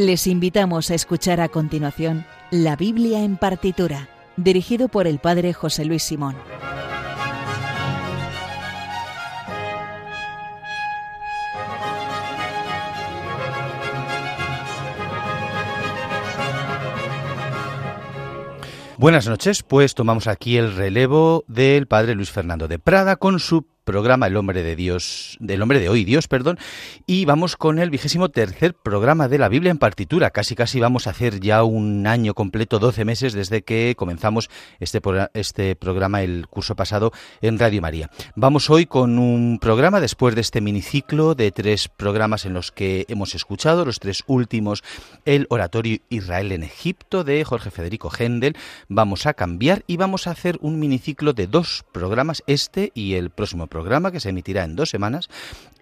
Les invitamos a escuchar a continuación La Biblia en partitura, dirigido por el Padre José Luis Simón. Buenas noches, pues tomamos aquí el relevo del padre Luis Fernando de Prada con su programa El hombre de Dios, del hombre de hoy, Dios, perdón, y vamos con el vigésimo tercer programa de la Biblia en partitura. Casi casi vamos a hacer ya un año completo, 12 meses desde que comenzamos este, este programa el curso pasado en Radio María. Vamos hoy con un programa después de este miniciclo de tres programas en los que hemos escuchado, los tres últimos, el oratorio Israel en Egipto de Jorge Federico Händel. Vamos a cambiar y vamos a hacer un miniciclo de dos programas, este y el próximo programa programa que se emitirá en dos semanas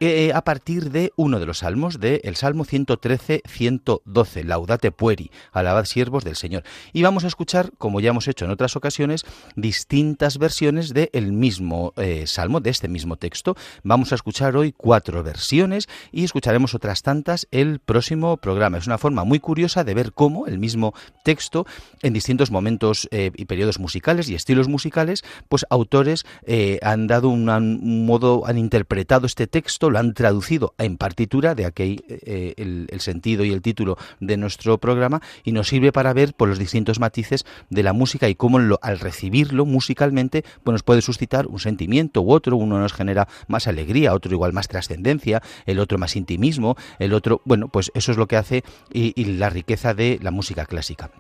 eh, a partir de uno de los salmos, del el Salmo 113-112, Laudate Pueri, alabad siervos del Señor. Y vamos a escuchar, como ya hemos hecho en otras ocasiones, distintas versiones del mismo eh, Salmo, de este mismo texto. Vamos a escuchar hoy cuatro versiones y escucharemos otras tantas el próximo programa. Es una forma muy curiosa de ver cómo el mismo texto, en distintos momentos eh, y periodos musicales y estilos musicales, pues autores han dado una, un modo, han interpretado este texto, lo han traducido en partitura, de aquí eh, el, sentido y el título de nuestro programa, y nos sirve para ver por los distintos matices de la música y cómo al recibirlo musicalmente, pues nos puede suscitar un sentimiento u otro, uno nos genera más alegría, otro igual más trascendencia, el otro más intimismo, el otro, bueno, pues eso es lo que hace y la riqueza de la música clásica.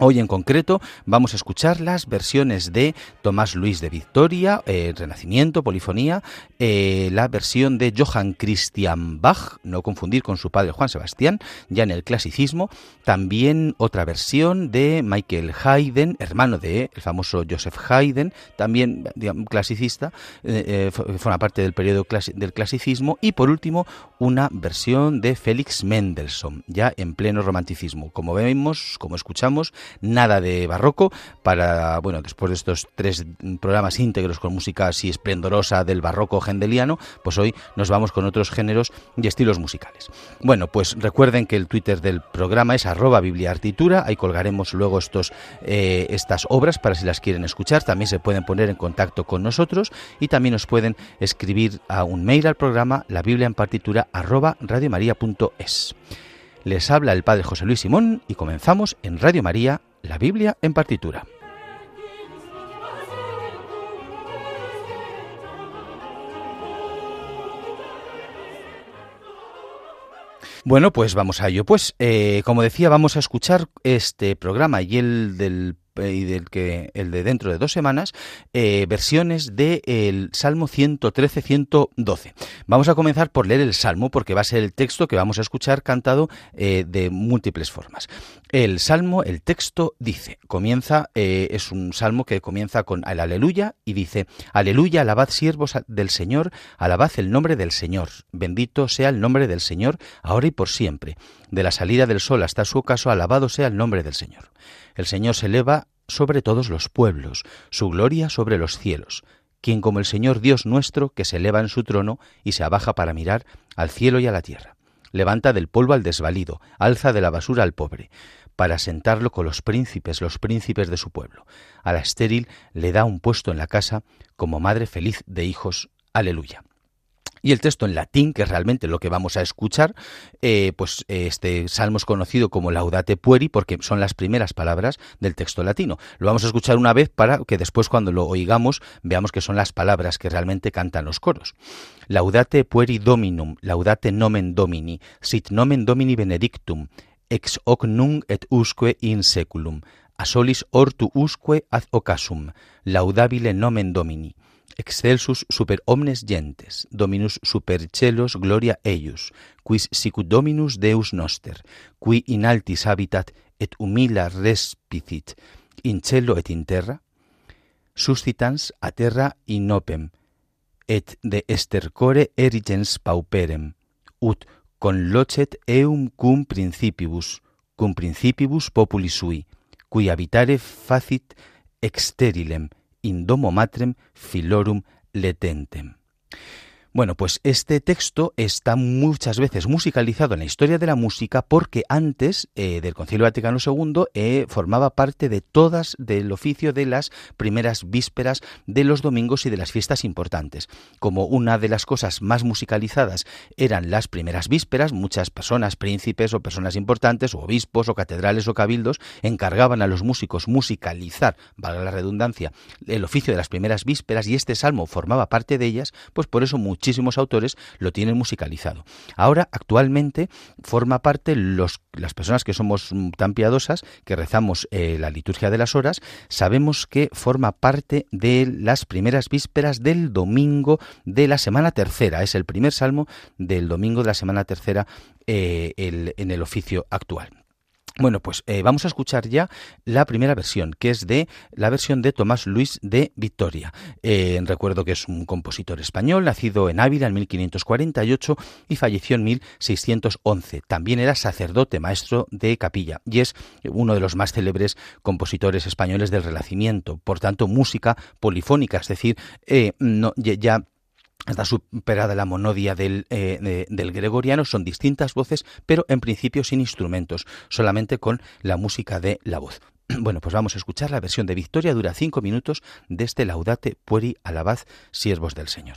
Hoy en concreto vamos a escuchar las versiones de Tomás Luis de Victoria, eh, Renacimiento, Polifonía, eh, la versión de Johann Christian Bach, no confundir con su padre Juan Sebastián, ya en el clasicismo, también otra versión de Michael Haydn, hermano de el famoso Joseph Haydn, también clasicista, eh, forma parte del periodo del clasicismo, y por último una versión de Félix Mendelssohn, ya en pleno romanticismo. Como vemos, como escuchamos, nada de barroco para, bueno, después de estos tres programas íntegros con música así esplendorosa del barroco hendeliano, pues hoy nos vamos con otros géneros y estilos musicales. Bueno, pues recuerden que el Twitter del programa es arroba bibliartitura, ahí colgaremos luego estos, eh, estas obras para si las quieren escuchar, también se pueden poner en contacto con nosotros y también nos pueden escribir a un mail al programa la biblia en partitura radiomaria.es. Les habla el Padre José Luis Simón y comenzamos en Radio María, la Biblia en partitura. Bueno, pues vamos a ello. Pues, eh, como decía, vamos a escuchar este programa y el del y del que el de dentro de dos semanas eh, versiones del Salmo 113-112. Vamos a comenzar por leer el Salmo porque va a ser el texto que vamos a escuchar cantado eh, de múltiples formas. El Salmo, el texto dice, comienza, es un Salmo que comienza con el Aleluya y dice, Aleluya, alabad siervos del Señor, alabad el nombre del Señor, bendito sea el nombre del Señor, ahora y por siempre. De la salida del sol hasta su ocaso, alabado sea el nombre del Señor. El Señor se eleva sobre todos los pueblos, su gloria sobre los cielos. Quien como el Señor Dios nuestro, que se eleva en su trono y se abaja para mirar al cielo y a la tierra. Levanta del polvo al desvalido, alza de la basura al pobre, para sentarlo con los príncipes, los príncipes de su pueblo. A la estéril le da un puesto en la casa como madre feliz de hijos. Aleluya y el texto en latín, que es realmente lo que vamos a escuchar, eh, pues este salmo es conocido como Laudate Pueri porque son las primeras palabras del texto latino. Lo vamos a escuchar una vez para que después cuando lo oigamos veamos que son las palabras que realmente cantan los coros. Laudate Pueri Dominum, laudate nomen Domini, sit nomen Domini benedictum, ex hoc nunc et usque in seculum, a solis ortu usque ad ocasum, laudabile nomen Domini, excelsus super omnes gentes, Dominus super celos gloria eius, quis sicut Dominus Deus noster, qui in altis habitat et humila respicit, in cielo et in terra, suscitans a terra in opem, et de estercore erigens pauperem, ut con locet eum cum principibus, cum principibus populi sui, cui habitare facit exterilem in domo matrem filorum letentem. Bueno, pues este texto está muchas veces musicalizado en la historia de la música porque antes eh, del Concilio Vaticano II eh, formaba parte de todas del oficio de las primeras vísperas de los domingos y de las fiestas importantes. Como una de las cosas más musicalizadas eran las primeras vísperas, muchas personas, príncipes o personas importantes, o obispos o catedrales o cabildos, encargaban a los músicos musicalizar, valga la redundancia, el oficio de las primeras vísperas y este salmo formaba parte de ellas, pues por eso muchísimos autores lo tienen musicalizado. Ahora, actualmente, forma parte los, las personas que somos tan piadosas, que rezamos eh, la liturgia de las horas, sabemos que forma parte de las primeras vísperas del domingo de la semana tercera. Es el primer salmo del domingo de la semana tercera eh, en el oficio actual. Bueno, pues eh, vamos a escuchar ya la primera versión, que es de la versión de Tomás Luis de Victoria. Eh, recuerdo que es un compositor español, nacido en Ávila en 1548 y falleció en 1611. También era sacerdote, maestro de capilla, y es uno de los más célebres compositores españoles del Renacimiento. Por tanto, música polifónica, es decir, eh, no, ya está superada la monodia del, eh, del, gregoriano, son distintas voces, pero en principio sin instrumentos, solamente con la música de la voz. Bueno, pues vamos a escuchar la versión de Victoria, dura cinco minutos, de este Laudate Pueri Alabad, siervos del Señor.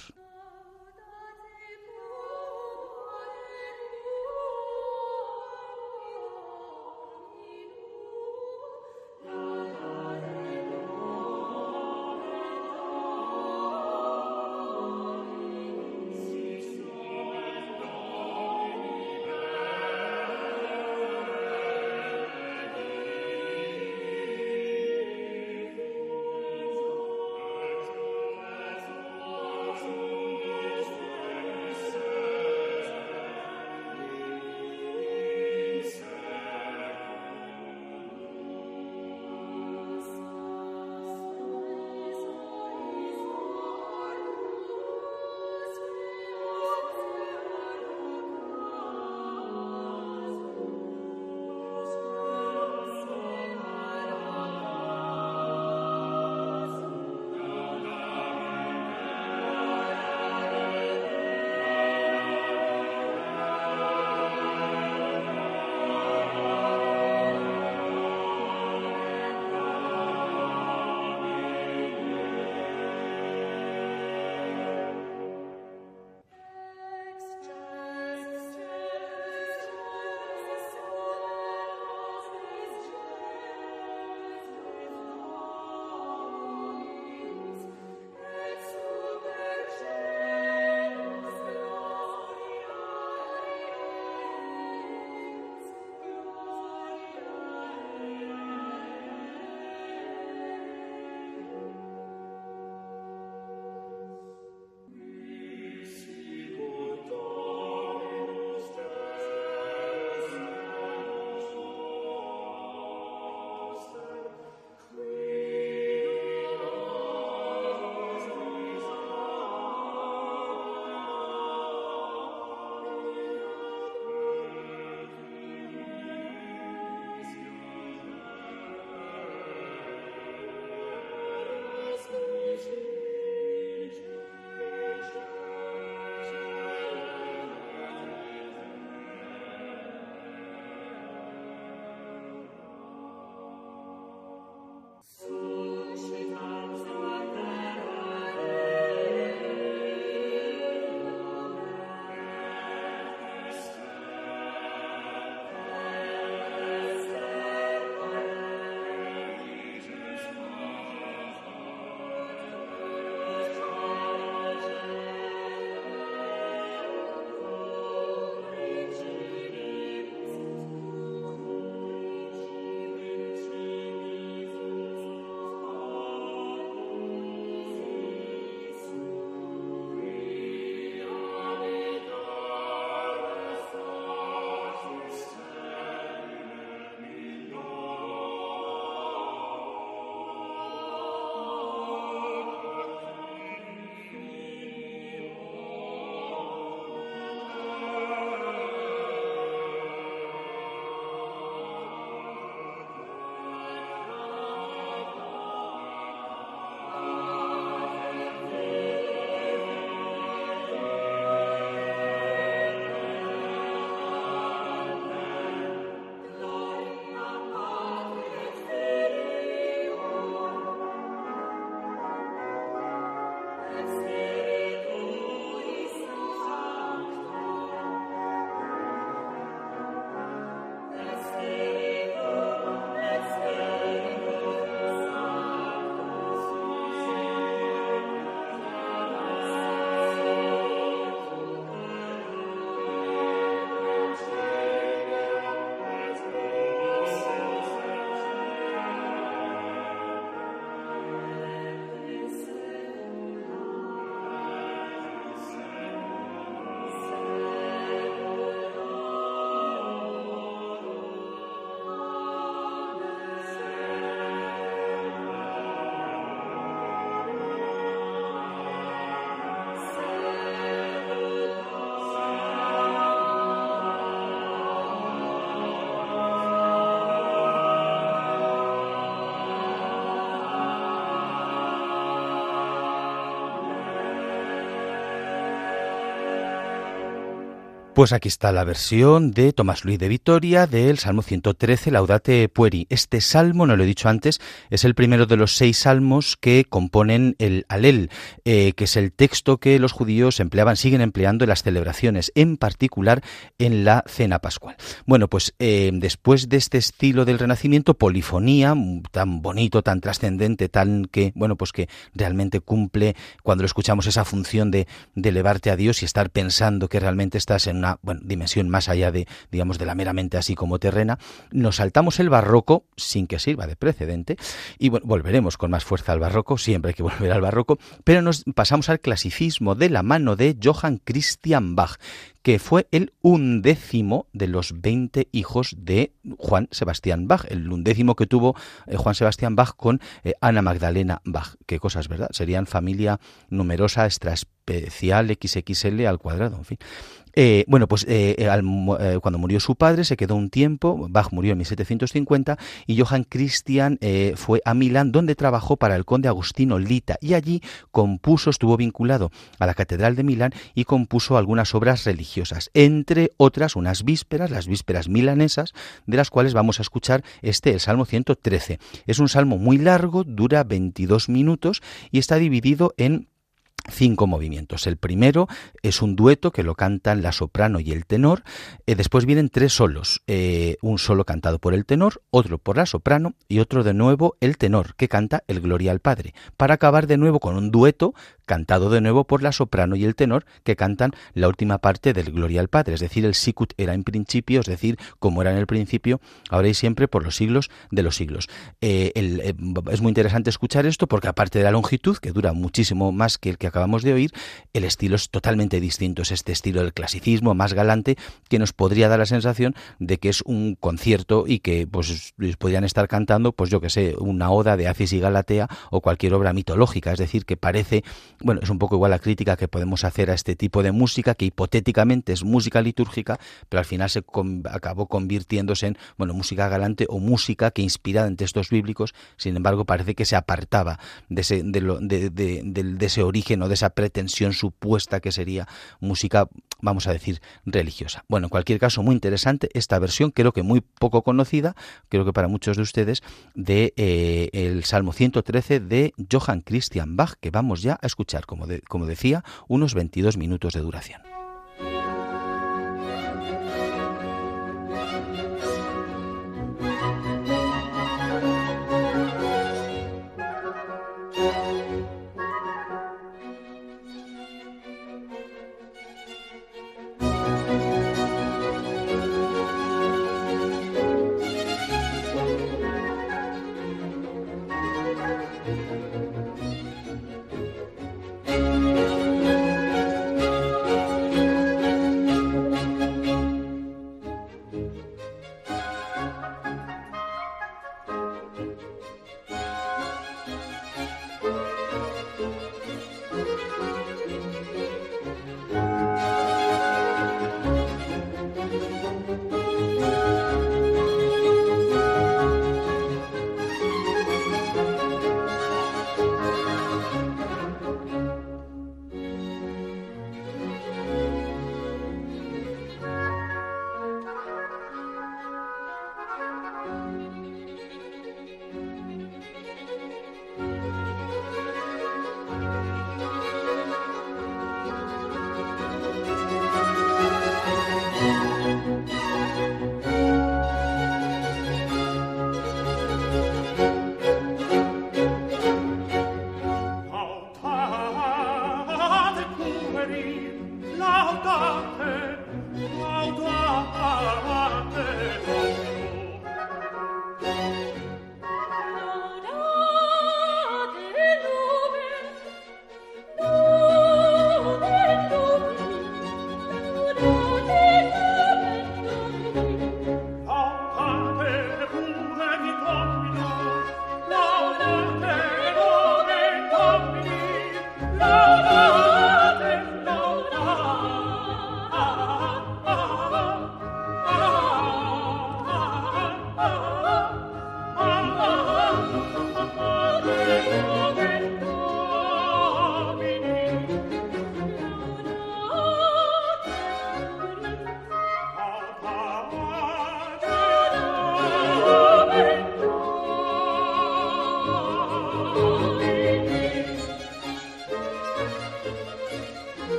Pues aquí está la versión de Tomás Luis de Vitoria del Salmo 113, Laudate Pueri. Este salmo, no lo he dicho antes, es el primero de los seis salmos que componen el Alel, eh, que es el texto que los judíos empleaban, siguen empleando en las celebraciones, en particular en la cena pascual. Bueno, pues eh, después de este estilo del Renacimiento, polifonía, tan bonito, tan trascendente, tan que, bueno, pues que realmente cumple cuando lo escuchamos esa función de, de elevarte a Dios y estar pensando que realmente estás en una bueno, dimensión más allá de, digamos, de la meramente así como terrena, nos saltamos el barroco sin que sirva de precedente y bueno, volveremos con más fuerza al barroco, siempre hay que volver al barroco, pero nos pasamos al clasicismo de la mano de Johann Christian Bach, que fue el undécimo de los 20 hijos de Juan Sebastián Bach, el undécimo que tuvo eh, Juan Sebastián Bach con eh, Ana Magdalena Bach. Qué cosas, ¿verdad? Serían familia numerosa, extra especial, XXL al cuadrado, en fin. Eh, bueno, pues eh, eh, cuando murió su padre se quedó un tiempo, Bach murió en 1750 y Johann Christian fue a Milán donde trabajó para el conde Agustino Lita y allí compuso, estuvo vinculado a la Catedral de Milán y compuso algunas obras religiosas, entre otras unas vísperas, las vísperas milanesas, de las cuales vamos a escuchar este, el Salmo 113. Es un salmo muy largo, dura 22 minutos y está dividido en cinco movimientos. El primero es un dueto que lo cantan la soprano y el tenor. Eh, después vienen tres solos. Eh, un solo cantado por el tenor, otro por la soprano y otro de nuevo el tenor que canta el Gloria al Padre. Para acabar de nuevo con un dueto cantado de nuevo por la soprano y el tenor que cantan la última parte del Gloria al Padre. Es decir, el sicut era en principio, es decir, como era en el principio, ahora y siempre por los siglos de los siglos. Eh, es muy interesante escuchar esto porque aparte de la longitud, que dura muchísimo más que el que de oír, el estilo es totalmente distinto. Es este estilo del clasicismo más galante que nos podría dar la sensación de que es un concierto y que pues podrían estar cantando, pues yo que sé, una oda de Acis y Galatea o cualquier obra mitológica. Es decir, que parece, bueno, es un poco igual la crítica que podemos hacer a este tipo de música que hipotéticamente es música litúrgica, pero al final se acabó convirtiéndose en, bueno, música galante o música que inspirada en textos bíblicos, sin embargo parece que se apartaba de ese, de, de ese origen de esa pretensión supuesta que sería música, vamos a decir, religiosa. Bueno, en cualquier caso, muy interesante esta versión, creo que muy poco conocida, creo que para muchos de ustedes, de eh, el Salmo 113 de Johann Christian Bach, que vamos ya a escuchar, como, como decía, unos 22 minutos de duración.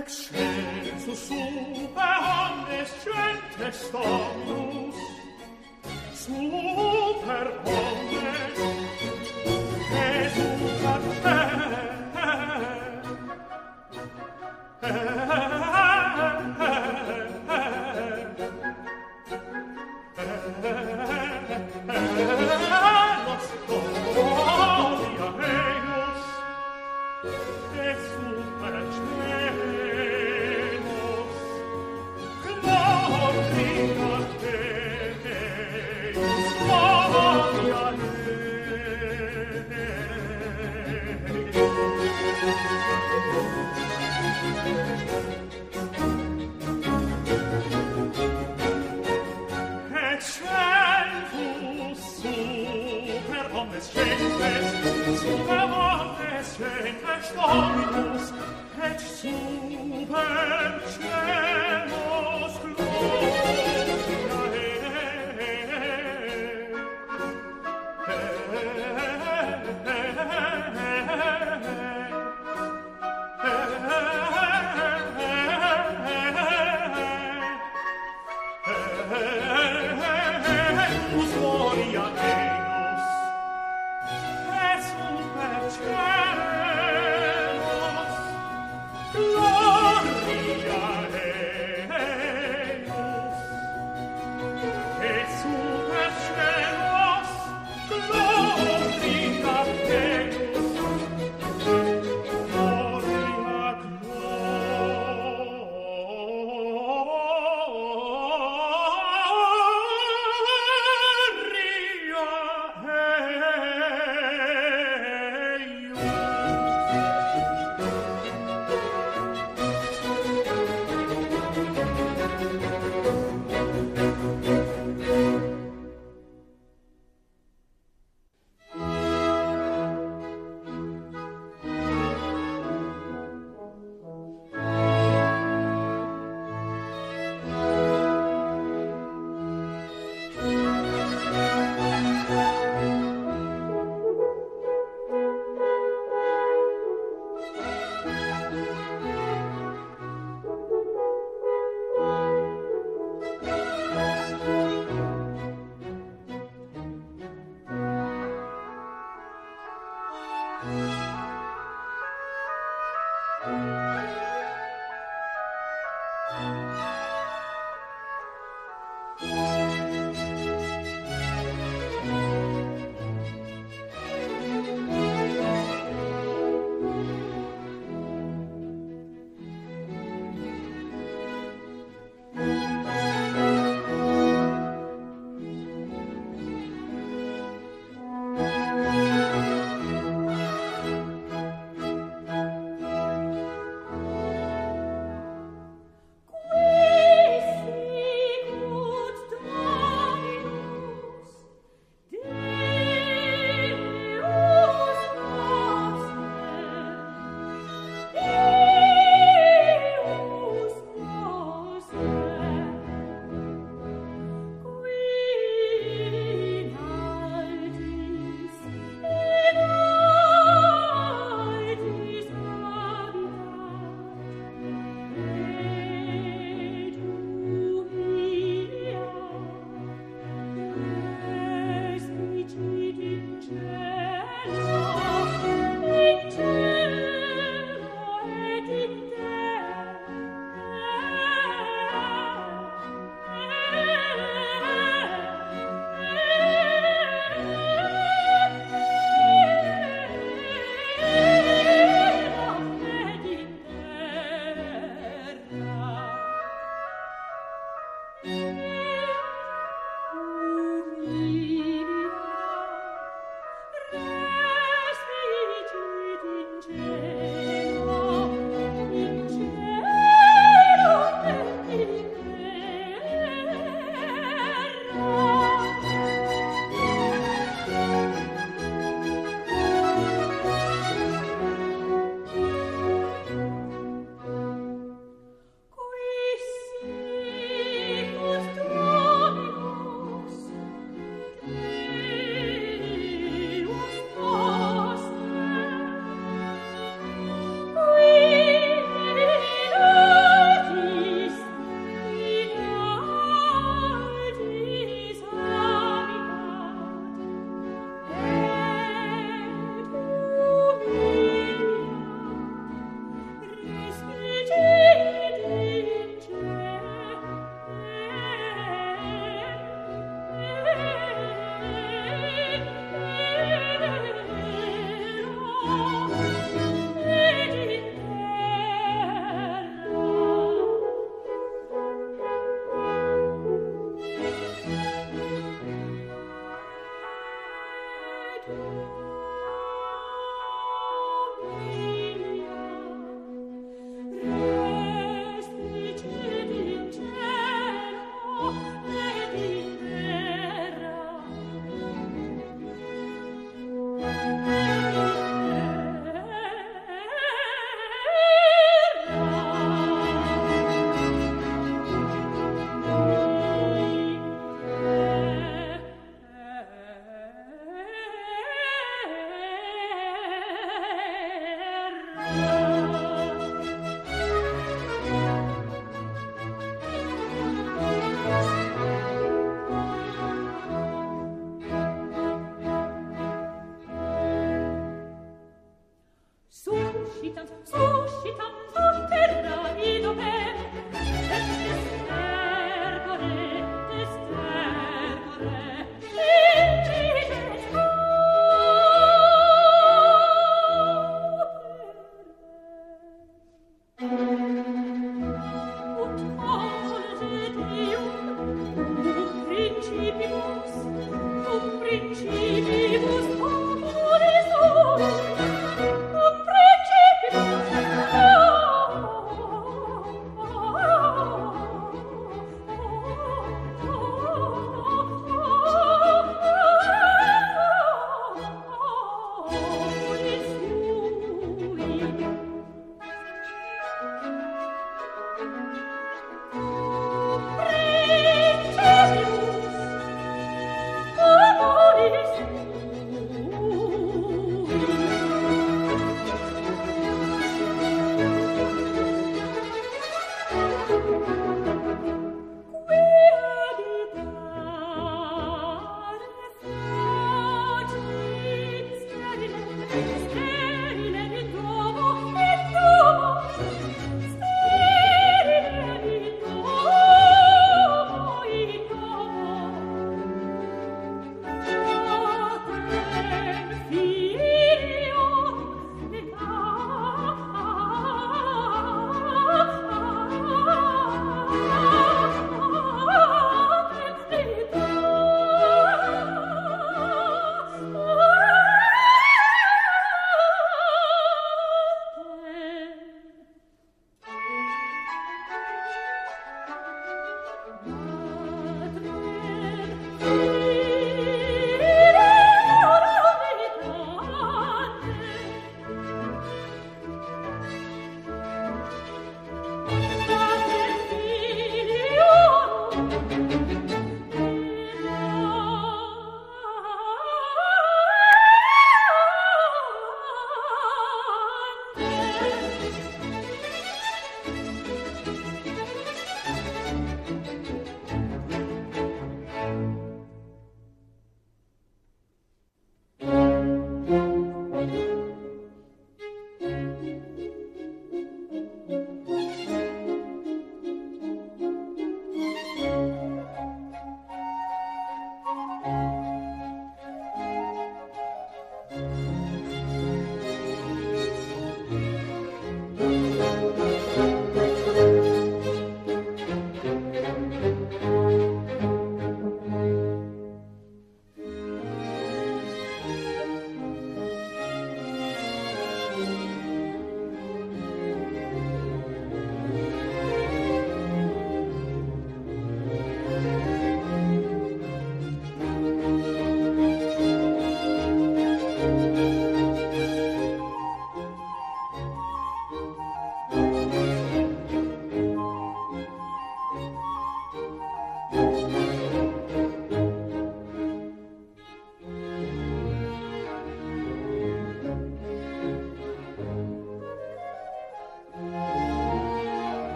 excel su super omnes centes dominus super omnes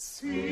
See.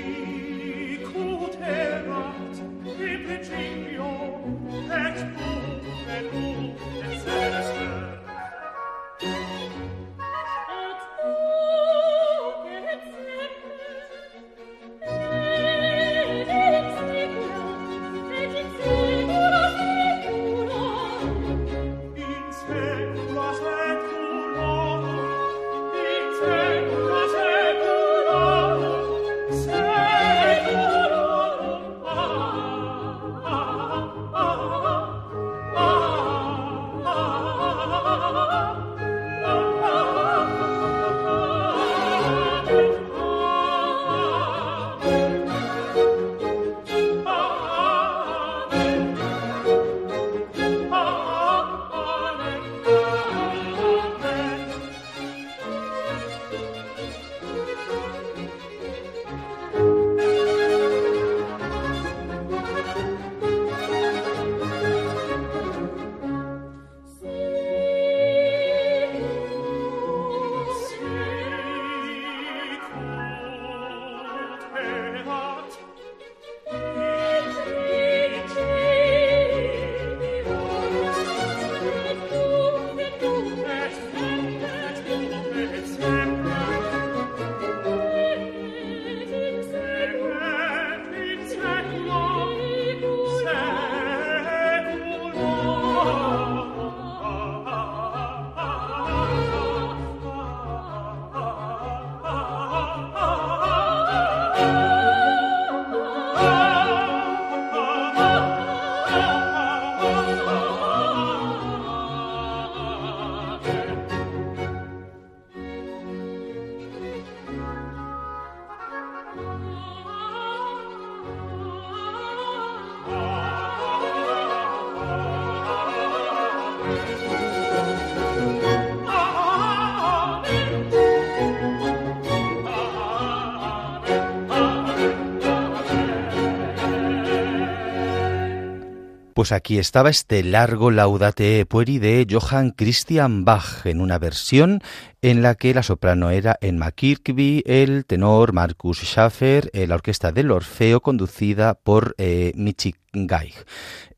Pues aquí estaba este largo Laudate Pueri de Johann Christian Bach en una versión en la que la soprano era Emma Kirkby, el tenor Marcus Schaffer, la orquesta del Orfeo conducida por eh.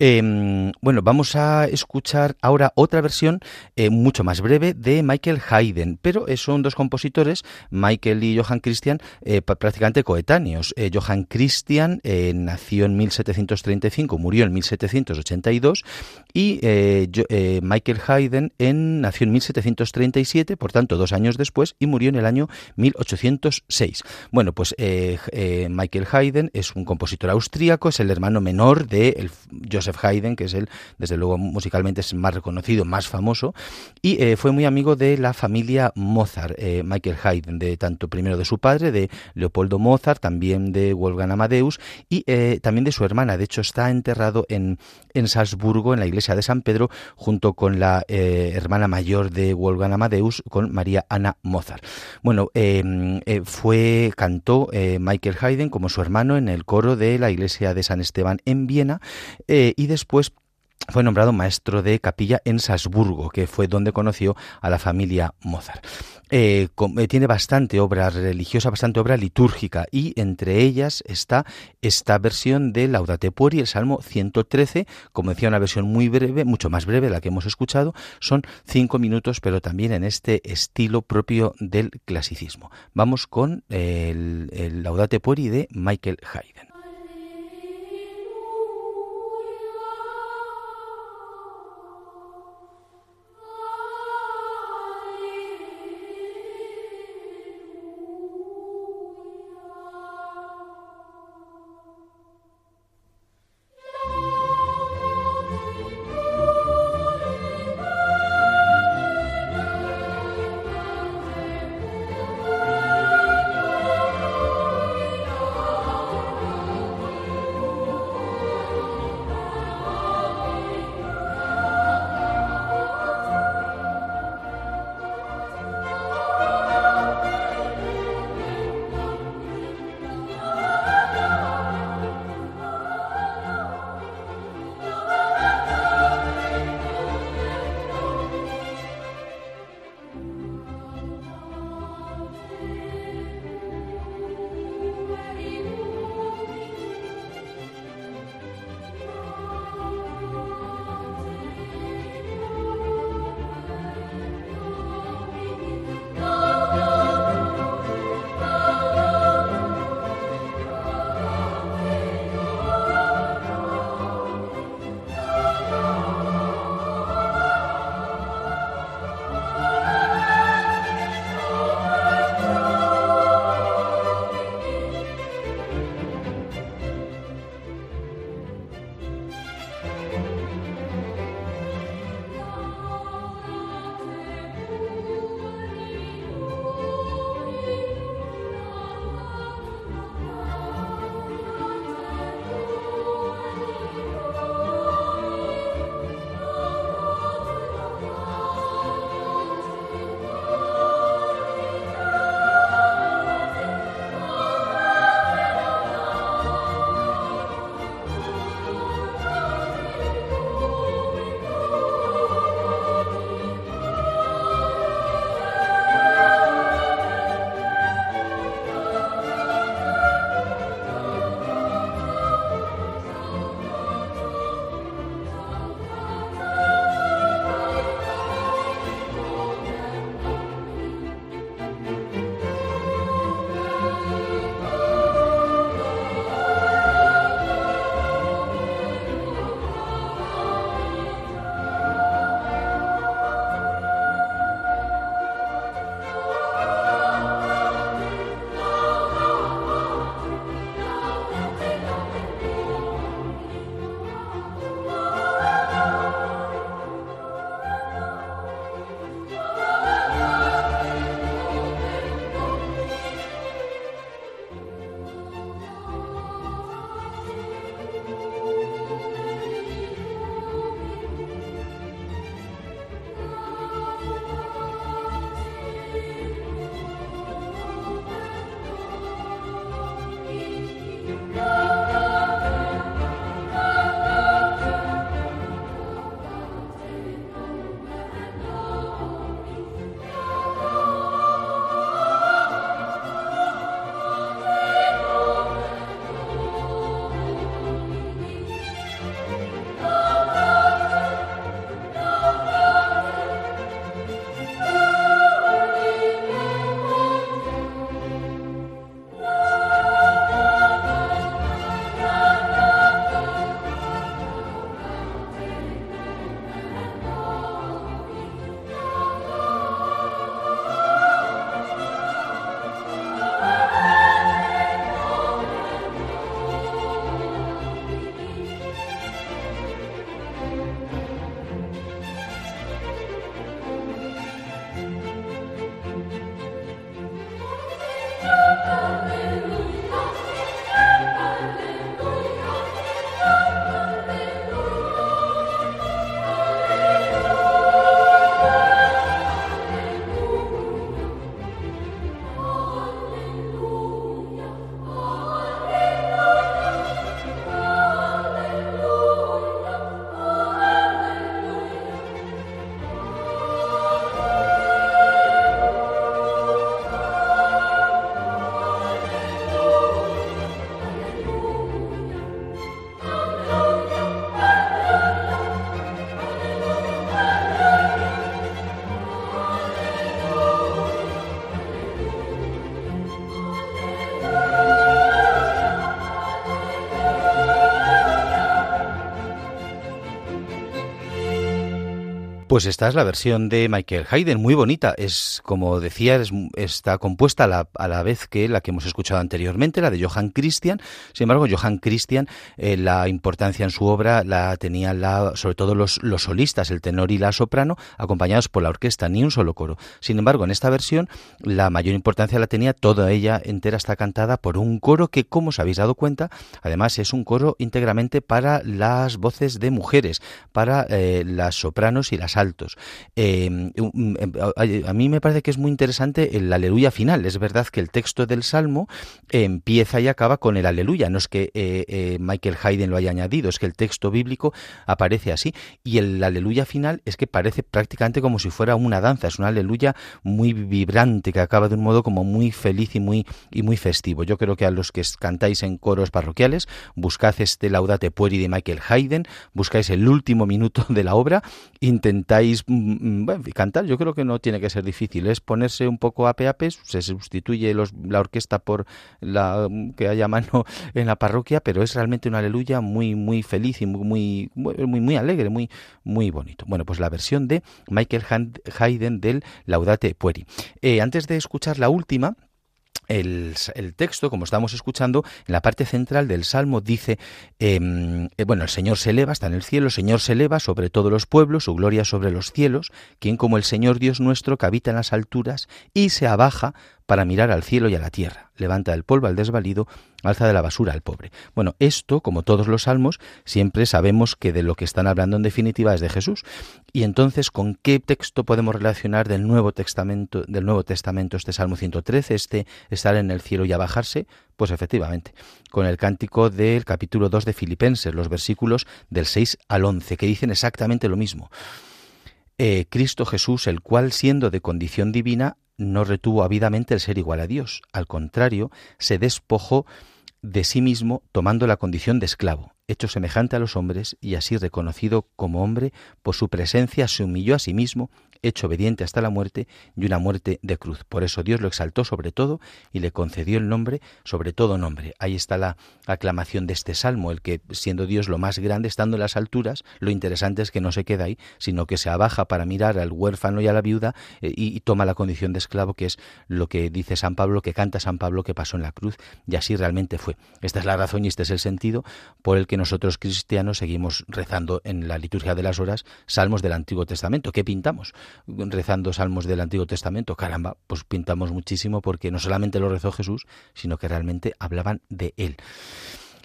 Em, bueno, vamos a escuchar ahora otra versión eh, mucho más breve de Michael Haydn, pero son dos compositores, Michael y Johann Christian, eh, prácticamente coetáneos. Eh, Johann Christian nació en 1735, murió en 1782 y Michael Haydn nació en 1737, por tanto dos años después, y murió en el año 1806. Bueno, pues Michael Haydn es un compositor austríaco, es el hermano menor de Joseph Haydn, que es el, desde luego musicalmente es más reconocido, más famoso, y eh, fue muy amigo de la familia Mozart, eh, Michael Haydn, de tanto primero de su padre, de Leopoldo Mozart, también de Wolfgang Amadeus y eh, también de su hermana. De hecho, está enterrado en, en Salzburgo, en la iglesia de San Pedro, junto con la hermana mayor de Wolfgang Amadeus, con María Ana Mozart. Bueno, fue, cantó Michael Haydn como su hermano en el coro de la iglesia de San Esteban en Viena eh, y después fue nombrado maestro de capilla en Salzburgo, que fue donde conoció a la familia Mozart. Eh, eh, tiene bastante obra religiosa, bastante obra litúrgica, y entre ellas está esta versión de Laudate Pueri, el Salmo 113, como decía, una versión muy breve, mucho más breve de la que hemos escuchado, son cinco minutos, pero también en este estilo propio del clasicismo. Vamos con el, el Laudate Pueri de Michael Haydn. Pues esta es la versión de Michael Haydn, muy bonita. Es, como decía, está compuesta a la, vez que la que hemos escuchado anteriormente, la de Johann Christian. Sin embargo, Johann Christian, eh, la importancia en su obra la tenían sobre todo los, solistas, el tenor y la soprano, acompañados por la orquesta, ni un solo coro. Sin embargo, en esta versión, la mayor importancia la tenía toda ella entera, está cantada por un coro que, como os habéis dado cuenta, además es un coro íntegramente para las voces de mujeres, para eh, las sopranos y las Em, em, a mí me parece que es muy interesante el aleluya final. Es verdad que el texto del Salmo empieza y acaba con el aleluya. No es que eh, eh, Michael Haydn lo haya añadido, es que el texto bíblico aparece así. Y el aleluya final es que parece prácticamente como si fuera una danza. Es una aleluya muy vibrante que acaba de un modo como muy feliz y muy, y muy festivo. Yo creo que a los que cantáis en coros parroquiales, buscad este Laudate Pueri de Michael Haydn, buscáis el último minuto de la obra, intentad mm, mm, cantar, yo creo que no tiene que ser difícil, es ponerse un poco a peapes, se sustituye la orquesta por la que haya mano en la parroquia, pero es realmente una aleluya muy muy feliz y muy muy muy, alegre, muy muy bonito. Bueno, pues la versión de Michael Haydn del Laudate Pueri. Eh, antes de escuchar la última, el, texto, como estamos escuchando, en la parte central del Salmo dice, em, eh, bueno, el Señor se eleva, está en el cielo, el Señor se eleva sobre todos los pueblos, su gloria sobre los cielos, quien como el Señor Dios nuestro que habita en las alturas y se abaja para mirar al cielo y a la tierra, levanta el polvo al desvalido, alza de la basura al pobre. Bueno, esto, como todos los salmos, siempre sabemos que de lo que están hablando en definitiva es de Jesús. Y entonces, ¿con qué texto podemos relacionar del Nuevo Testamento, del Nuevo Testamento este Salmo 113, este estar en el cielo y abajarse? Pues efectivamente, con el cántico del capítulo 2 de Filipenses, los versículos del 6 al 11, que dicen exactamente lo mismo. Eh, Cristo Jesús, el cual siendo de condición divina, no retuvo ávidamente el ser igual a Dios. Al contrario, se despojó de sí mismo tomando la condición de esclavo, hecho semejante a los hombres y así reconocido como hombre, por su presencia se humilló a sí mismo hecho obediente hasta la muerte y una muerte de cruz. Por eso Dios lo exaltó sobre todo y le concedió el nombre sobre todo nombre. Ahí está la aclamación de este salmo, el que siendo Dios lo más grande, estando en las alturas, lo interesante es que no se queda ahí, sino que se abaja para mirar al huérfano y a la viuda eh, y, toma la condición de esclavo, que es lo que dice San Pablo, que canta San Pablo que pasó en la cruz, y así realmente fue. Esta es la razón y este es el sentido por el que nosotros cristianos seguimos rezando en la liturgia de las horas salmos del Antiguo Testamento. ¿Qué pintamos? Rezando salmos del Antiguo Testamento. Caramba, pues pintamos muchísimo porque no solamente lo rezó Jesús, sino que realmente hablaban de él.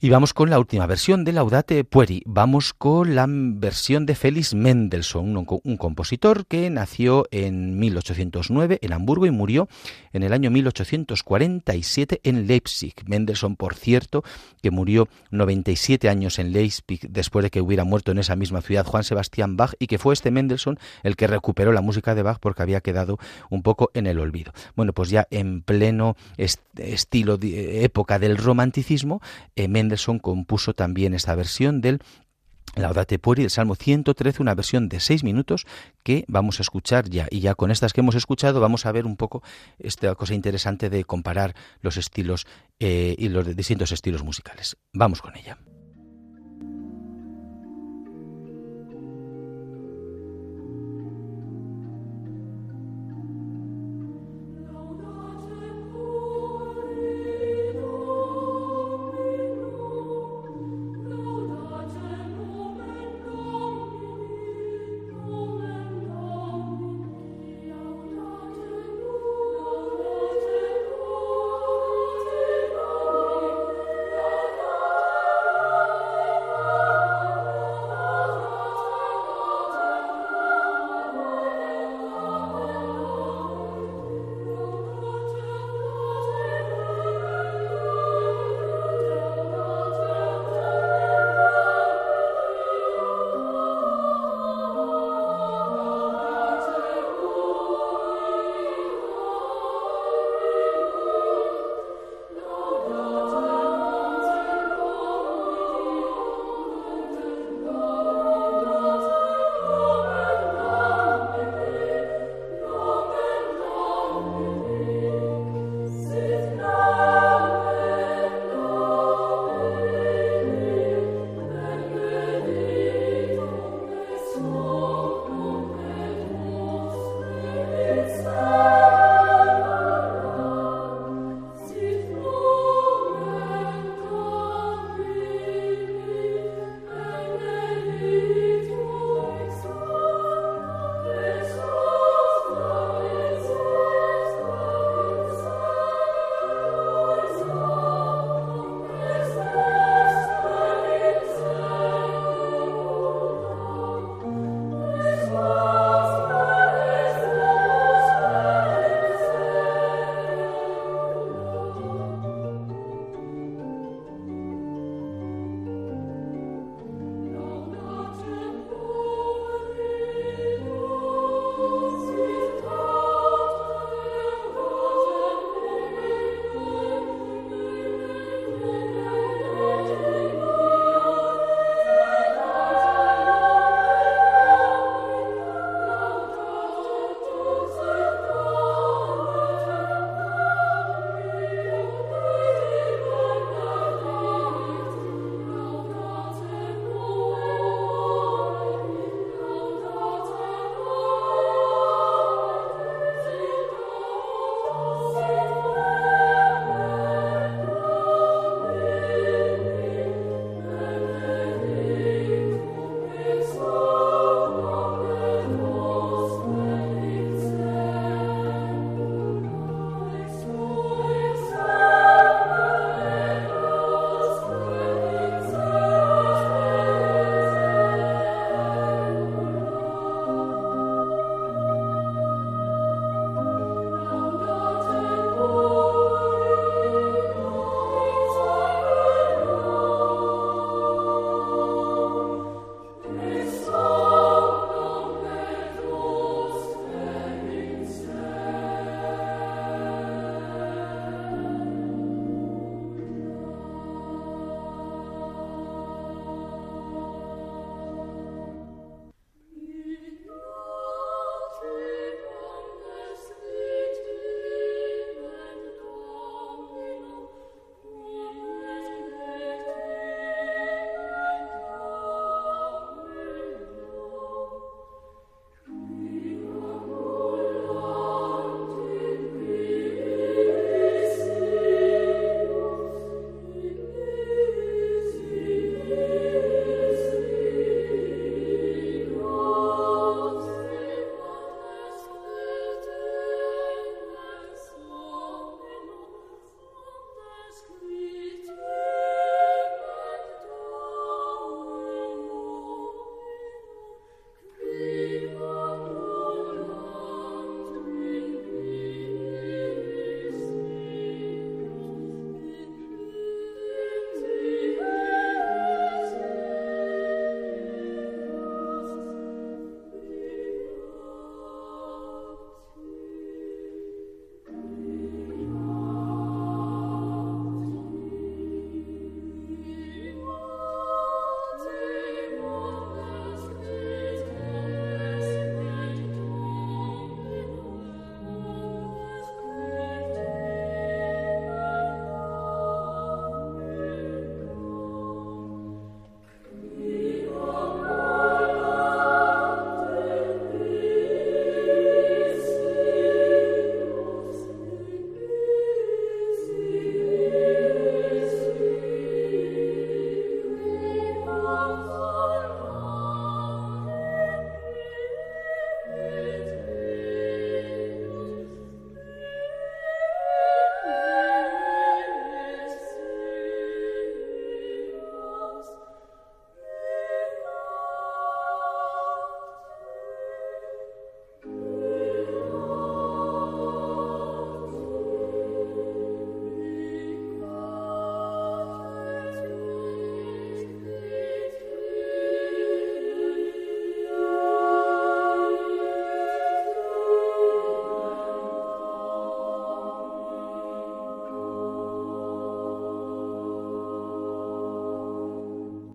Y vamos con la última versión de Laudate Pueri. Vamos con la versión de Félix Mendelssohn, un, compositor que nació en 1809 en Hamburgo y murió en el año 1847 en Leipzig. Mendelssohn, por cierto, que murió 97 años en Leipzig después de que hubiera muerto en esa misma ciudad Juan Sebastián Bach y que fue este Mendelssohn el que recuperó la música de Bach porque había quedado un poco en el olvido. Bueno, pues ya en pleno estilo, época del romanticismo, eh, Mendelssohn Mendelssohn compuso también esta versión del Laudate Pueri, el Salmo 113, una versión de seis minutos que vamos a escuchar ya. Y ya con estas que hemos escuchado vamos a ver un poco esta cosa interesante de comparar los estilos eh, y los distintos estilos musicales. Vamos con ella.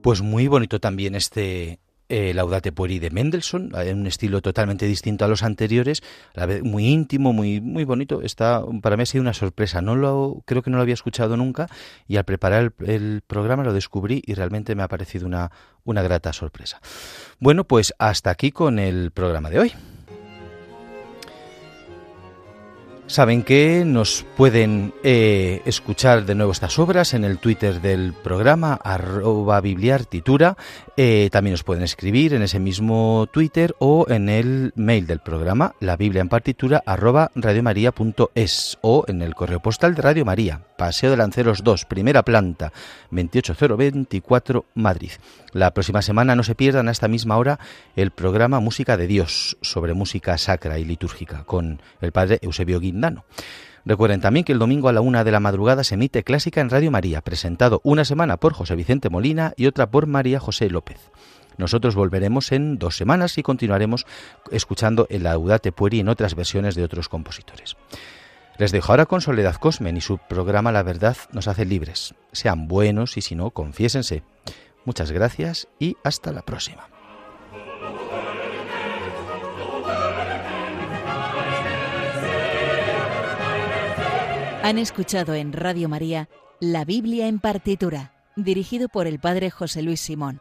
Pues muy bonito también este eh, Laudate Pueri de Mendelssohn, en un estilo totalmente distinto a los anteriores, a la vez muy íntimo, muy muy bonito. Está para mí ha sido una sorpresa. No lo creo que no lo había escuchado nunca y al preparar el, el programa lo descubrí y realmente me ha parecido una una grata sorpresa. Bueno, pues hasta aquí con el programa de hoy. Saben que nos pueden eh, escuchar de nuevo estas obras en el Twitter del programa, arroba bibliartitura. Eh, también nos pueden escribir en ese mismo Twitter o en el mail del programa, la Biblia en partitura, arroba radiomaria.es o en el correo postal de Radio María, Paseo de Lanceros 2, primera planta, 28024, Madrid. La próxima semana no se pierdan a esta misma hora el programa Música de Dios sobre música sacra y litúrgica con el padre Eusebio Guindano. Recuerden también que el domingo a la una de la madrugada se emite Clásica en Radio María, presentado una semana por José Vicente Molina y otra por María José López. Nosotros volveremos en dos semanas y continuaremos escuchando el Laudate Pueri en otras versiones de otros compositores. Les dejo ahora con Soledad Cosmen y su programa La Verdad nos hace libres. Sean buenos y si no, confiésense. Muchas gracias y hasta la próxima. Han escuchado en Radio María La Biblia en partitura, dirigido por el Padre José Luis Simón.